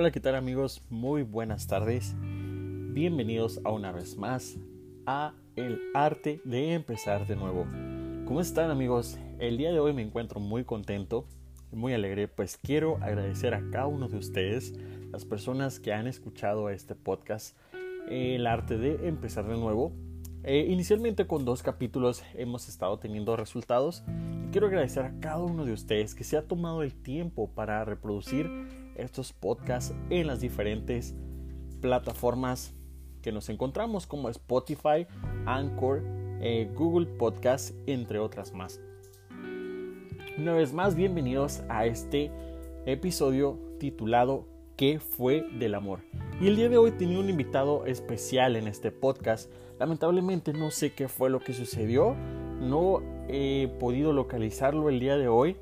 Hola, ¿qué tal amigos? Muy buenas tardes. Bienvenidos a una vez más a El arte de empezar de nuevo. ¿Cómo están amigos? El día de hoy me encuentro muy contento, muy alegre, pues quiero agradecer a cada uno de ustedes, las personas que han escuchado este podcast, El arte de empezar de nuevo. Eh, inicialmente con dos capítulos hemos estado teniendo resultados y quiero agradecer a cada uno de ustedes que se ha tomado el tiempo para reproducir estos podcasts en las diferentes plataformas que nos encontramos como Spotify, Anchor, eh, Google Podcast, entre otras más. Una vez más, bienvenidos a este episodio titulado ¿Qué fue del amor? Y el día de hoy tenía un invitado especial en este podcast. Lamentablemente no sé qué fue lo que sucedió, no he podido localizarlo el día de hoy,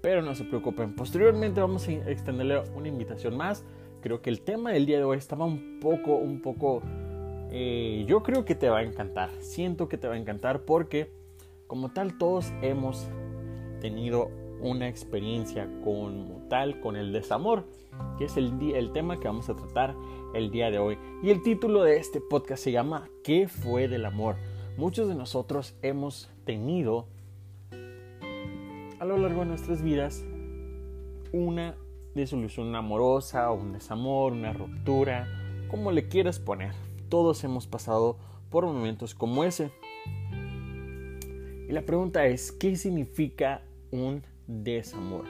pero no se preocupen. Posteriormente vamos a extenderle una invitación más. Creo que el tema del día de hoy estaba un poco, un poco... Eh, yo creo que te va a encantar. Siento que te va a encantar porque como tal todos hemos tenido una experiencia como tal con el desamor, que es el, el tema que vamos a tratar el día de hoy. Y el título de este podcast se llama ¿Qué fue del amor? Muchos de nosotros hemos tenido a lo largo de nuestras vidas una disolución amorosa, un desamor, una ruptura, como le quieras poner. Todos hemos pasado por momentos como ese. Y la pregunta es, ¿qué significa un desamor?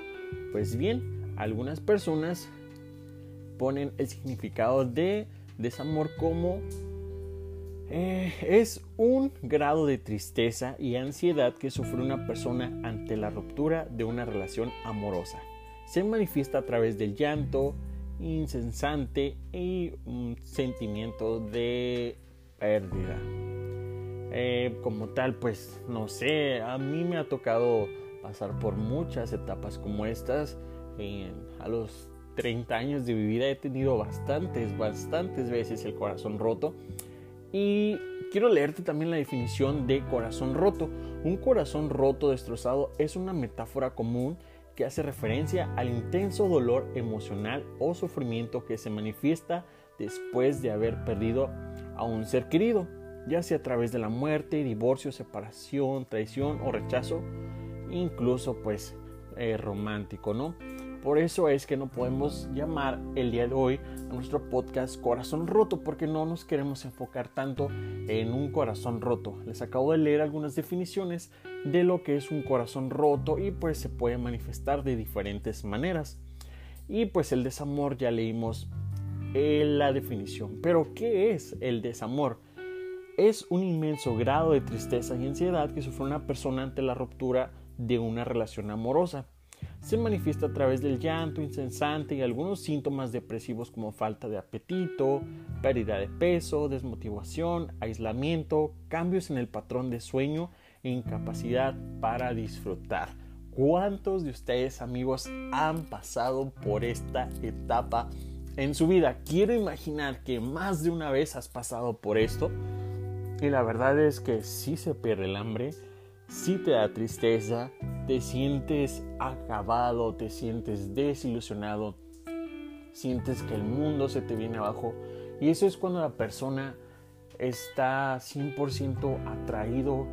Pues bien, algunas personas ponen el significado de desamor como eh, es un grado de tristeza y ansiedad que sufre una persona ante la ruptura de una relación amorosa. Se manifiesta a través del llanto insensante y un sentimiento de pérdida. Eh, como tal, pues no sé, a mí me ha tocado pasar por muchas etapas como estas. a los 30 años de mi vida he tenido bastantes, bastantes veces el corazón roto. Y quiero leerte también la definición de corazón roto. Un corazón roto destrozado es una metáfora común que hace referencia al intenso dolor emocional o sufrimiento que se manifiesta después de haber perdido a un ser querido, ya sea a través de la muerte, divorcio, separación, traición o rechazo, incluso pues eh, romántico, ¿no? Por eso es que no podemos llamar el día de hoy a nuestro podcast Corazón Roto, porque no nos queremos enfocar tanto en un corazón roto. Les acabo de leer algunas definiciones de lo que es un corazón roto y pues se puede manifestar de diferentes maneras. Y pues el desamor ya leímos la definición. Pero ¿qué es el desamor? Es un inmenso grado de tristeza y ansiedad que sufre una persona ante la ruptura de una relación amorosa se manifiesta a través del llanto insensante y algunos síntomas depresivos como falta de apetito, pérdida de peso, desmotivación, aislamiento, cambios en el patrón de sueño e incapacidad para disfrutar. ¿Cuántos de ustedes amigos han pasado por esta etapa en su vida? Quiero imaginar que más de una vez has pasado por esto y la verdad es que sí se pierde el hambre, si te da tristeza, te sientes acabado, te sientes desilusionado, sientes que el mundo se te viene abajo. Y eso es cuando la persona está 100% atraído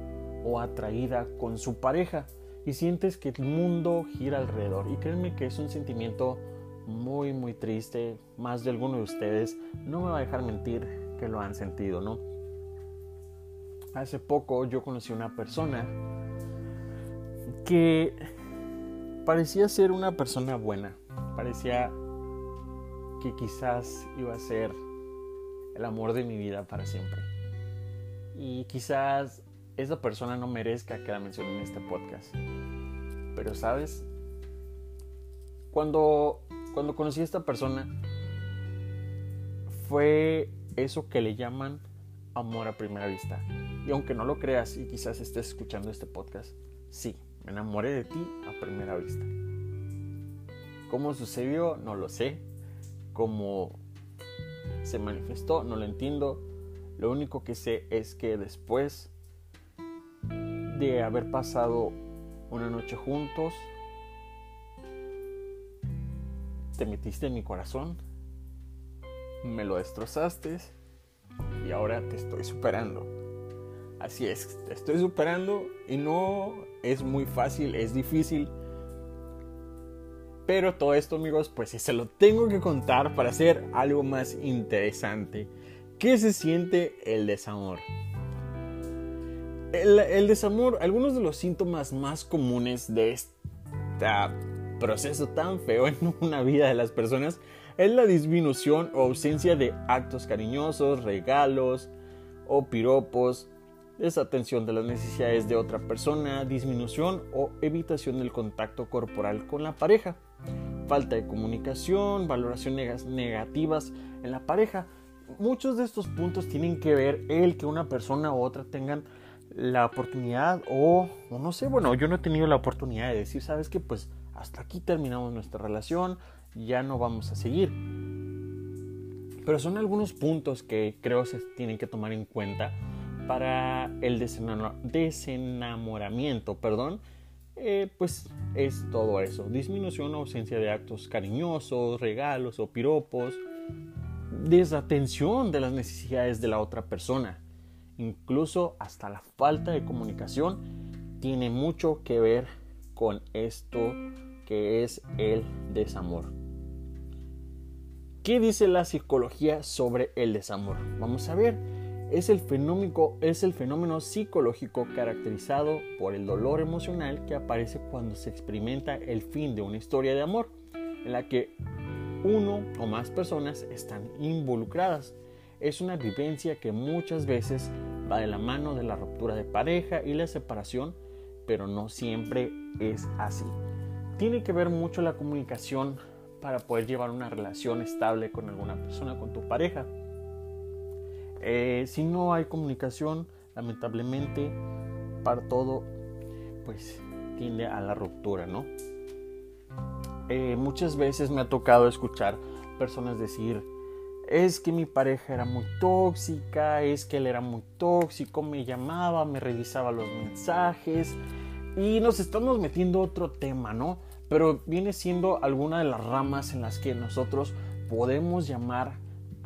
o atraída con su pareja y sientes que el mundo gira alrededor. Y créanme que es un sentimiento muy, muy triste. Más de alguno de ustedes no me va a dejar mentir que lo han sentido, ¿no? Hace poco yo conocí a una persona que parecía ser una persona buena, parecía que quizás iba a ser el amor de mi vida para siempre. Y quizás esa persona no merezca que la mencione en este podcast. Pero sabes, cuando, cuando conocí a esta persona, fue eso que le llaman amor a primera vista. Y aunque no lo creas y quizás estés escuchando este podcast, sí, me enamoré de ti a primera vista. ¿Cómo sucedió? No lo sé. ¿Cómo se manifestó? No lo entiendo. Lo único que sé es que después de haber pasado una noche juntos, te metiste en mi corazón, me lo destrozaste y ahora te estoy superando. Así es, estoy superando y no es muy fácil, es difícil. Pero todo esto, amigos, pues se lo tengo que contar para hacer algo más interesante. ¿Qué se siente el desamor? El, el desamor, algunos de los síntomas más comunes de este proceso tan feo en una vida de las personas es la disminución o ausencia de actos cariñosos, regalos o piropos, desatención de las necesidades de otra persona, disminución o evitación del contacto corporal con la pareja, falta de comunicación, valoraciones negativas en la pareja. Muchos de estos puntos tienen que ver el que una persona u otra tengan la oportunidad o, o no sé, bueno, yo no he tenido la oportunidad de decir, sabes que pues hasta aquí terminamos nuestra relación, ya no vamos a seguir. Pero son algunos puntos que creo se tienen que tomar en cuenta para el desenamoramiento, perdón, eh, pues es todo eso. Disminución o ausencia de actos cariñosos, regalos o piropos, desatención de las necesidades de la otra persona, incluso hasta la falta de comunicación tiene mucho que ver con esto que es el desamor. ¿Qué dice la psicología sobre el desamor? Vamos a ver. Es el, fenómeno, psicológico caracterizado por el dolor emocional que aparece cuando se experimenta el fin de una historia de amor, en la que uno o más personas están involucradas. Es una vivencia que muchas veces va de la mano de la ruptura de pareja y la separación, pero no siempre es así. Tiene que ver mucho la comunicación para poder llevar una relación estable con alguna persona, con tu pareja. Eh, si no hay comunicación, lamentablemente, para todo, pues tiende a la ruptura, ¿no? Eh, muchas veces me ha tocado escuchar personas decir, es que mi pareja era muy tóxica, es que él era muy tóxico, me llamaba, me revisaba los mensajes y nos estamos metiendo otro tema, ¿no? pero viene siendo alguna de las ramas en las que nosotros podemos llamar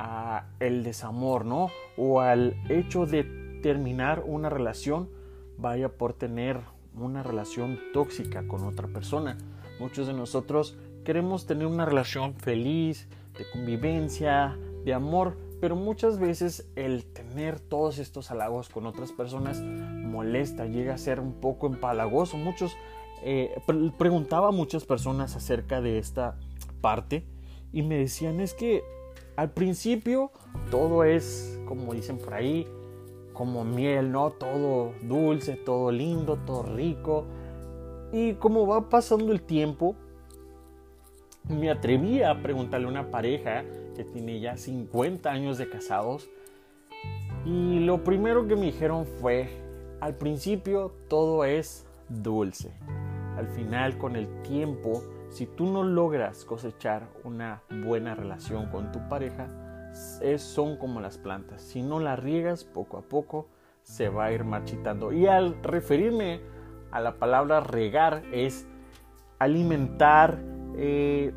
a el desamor, ¿no? O al hecho de terminar una relación, vaya por tener una relación tóxica con otra persona. Muchos de nosotros queremos tener una relación feliz, de convivencia, de amor, pero muchas veces el tener todos estos halagos con otras personas molesta, llega a ser un poco empalagoso. Muchos eh, preguntaba a muchas personas acerca de esta parte y me decían es que al principio todo es, como dicen por ahí, como miel, ¿no? Todo dulce, todo lindo, todo rico. Y como va pasando el tiempo, me atreví a preguntarle a una pareja que tiene ya 50 años de casados. Y lo primero que me dijeron fue, al principio todo es dulce al final con el tiempo, si tú no logras cosechar una buena relación con tu pareja, es, son como las plantas. Si no las riegas poco a poco, se va a ir marchitando. Y al referirme a la palabra regar es alimentar, eh,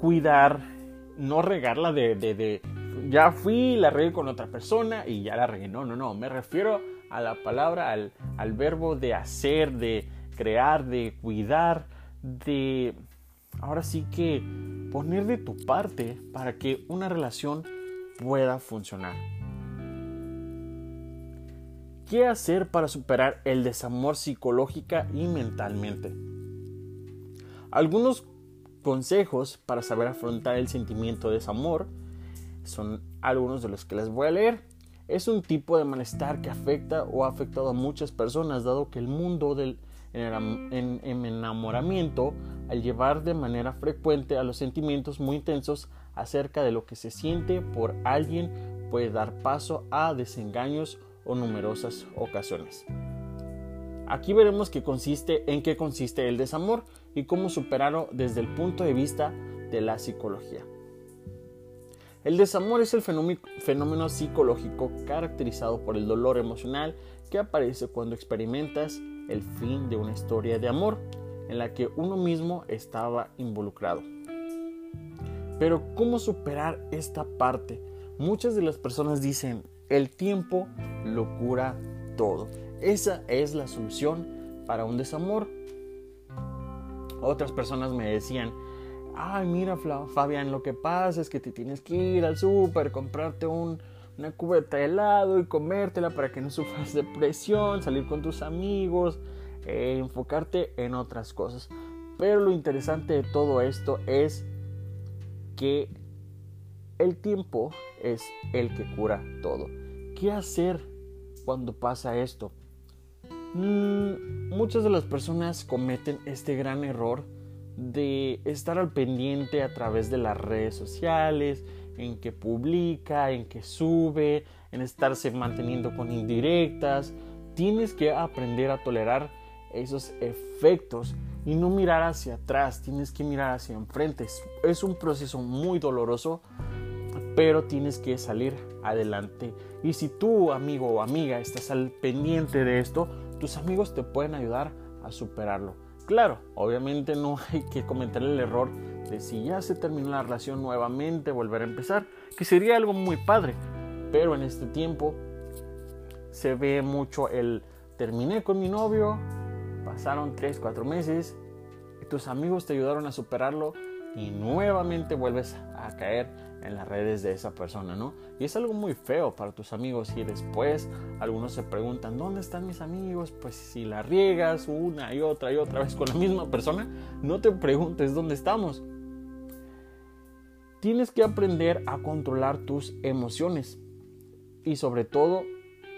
cuidar, no regarla de, de, de, ya fui, la regué con otra persona y ya la regué. No, no, no, me refiero a la palabra, al, al verbo de hacer, de, crear, de cuidar, de ahora sí que poner de tu parte para que una relación pueda funcionar. ¿Qué hacer para superar el desamor psicológica y mentalmente? Algunos consejos para saber afrontar el sentimiento de desamor son algunos de los que les voy a leer. Es un tipo de malestar que afecta o ha afectado a muchas personas, dado que el mundo del en, enamoramiento al llevar de manera frecuente a los sentimientos muy intensos acerca de lo que se siente por alguien puede dar paso a desengaños o numerosas ocasiones. Aquí veremos qué consiste, en qué consiste el desamor y cómo superarlo desde el punto de vista de la psicología. El desamor es el fenómeno psicológico caracterizado por el dolor emocional que aparece cuando experimentas el fin de una historia de amor en la que uno mismo estaba involucrado. Pero ¿cómo superar esta parte? Muchas de las personas dicen, el tiempo lo cura todo. Esa es la solución para un desamor. Otras personas me decían, ay mira Fabián, lo que pasa es que te tienes que ir al súper, comprarte un, una cubeta de helado y comértela para que no sufras depresión, salir con tus amigos, eh, enfocarte en otras cosas. Pero lo interesante de todo esto es que el tiempo es el que cura todo. ¿Qué hacer cuando pasa esto? Mm, muchas de las personas cometen este gran error de estar al pendiente a través de las redes sociales, en que publica, en que sube, en estarse manteniendo con indirectas. Tienes que aprender a tolerar esos efectos y no mirar hacia atrás, tienes que mirar hacia enfrente. Es un proceso muy doloroso, pero tienes que salir adelante. Y si tú, amigo o amiga, estás al pendiente de esto, tus amigos te pueden ayudar a superarlo. Claro, obviamente no hay que cometer el error de si ya se terminó la relación nuevamente volver a empezar, que sería algo muy padre. Pero en este tiempo se ve mucho el terminé con mi novio, pasaron 3, 4 meses, y tus amigos te ayudaron a superarlo y nuevamente vuelves a caer en las redes de esa persona, ¿no? Y es algo muy feo para tus amigos y después algunos se preguntan, ¿dónde están mis amigos? Pues si la riegas una y otra y otra vez con la misma persona, no te preguntes dónde estamos. Tienes que aprender a controlar tus emociones y sobre todo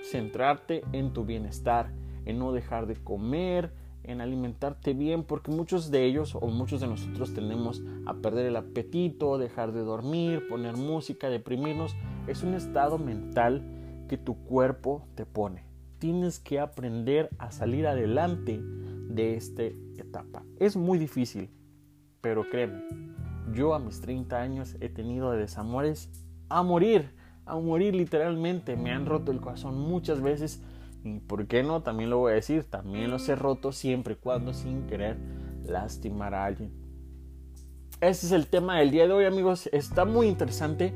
centrarte en tu bienestar, en no dejar de comer, en alimentarte bien, porque muchos de ellos o muchos de nosotros tendemos a perder el apetito, dejar de dormir, poner música, deprimirnos. Es un estado mental que tu cuerpo te pone. Tienes que aprender a salir adelante de esta etapa. Es muy difícil, pero créeme, yo a mis 30 años he tenido desamores a morir, a morir literalmente. Me han roto el corazón muchas veces y por qué no, también lo voy a decir, también los he roto siempre y cuando sin querer lastimar a alguien. Este es el tema del día de hoy amigos, está muy interesante,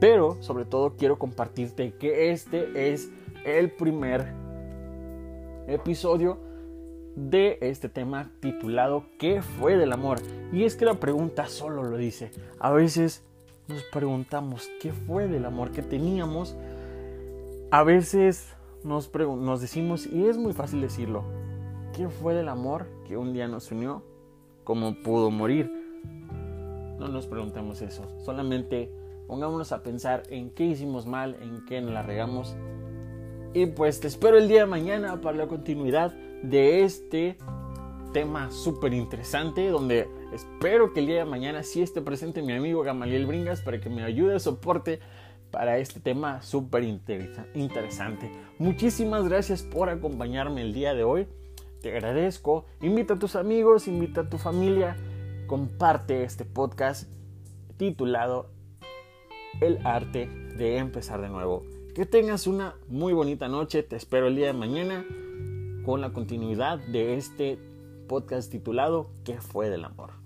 pero sobre todo quiero compartirte que este es el primer episodio de este tema titulado ¿Qué fue del amor? Y es que la pregunta solo lo dice. A veces nos preguntamos ¿qué fue del amor que teníamos? A veces nos, nos decimos, y es muy fácil decirlo, ¿qué fue del amor que un día nos unió? ¿Cómo pudo morir? No nos preguntemos eso, solamente pongámonos a pensar en qué hicimos mal, en qué nos la regamos. Y pues te espero el día de mañana para la continuidad de este tema súper interesante donde espero que el día de mañana sí esté presente mi amigo Gamaliel Bringas para que me ayude, soporte para este tema súper interesante. Muchísimas gracias por acompañarme el día de hoy. Te agradezco. Invita a tus amigos, invita a tu familia. Comparte este podcast titulado El arte de empezar de nuevo. Que tengas una muy bonita noche. Te espero el día de mañana con la continuidad de este podcast titulado ¿Qué fue del amor?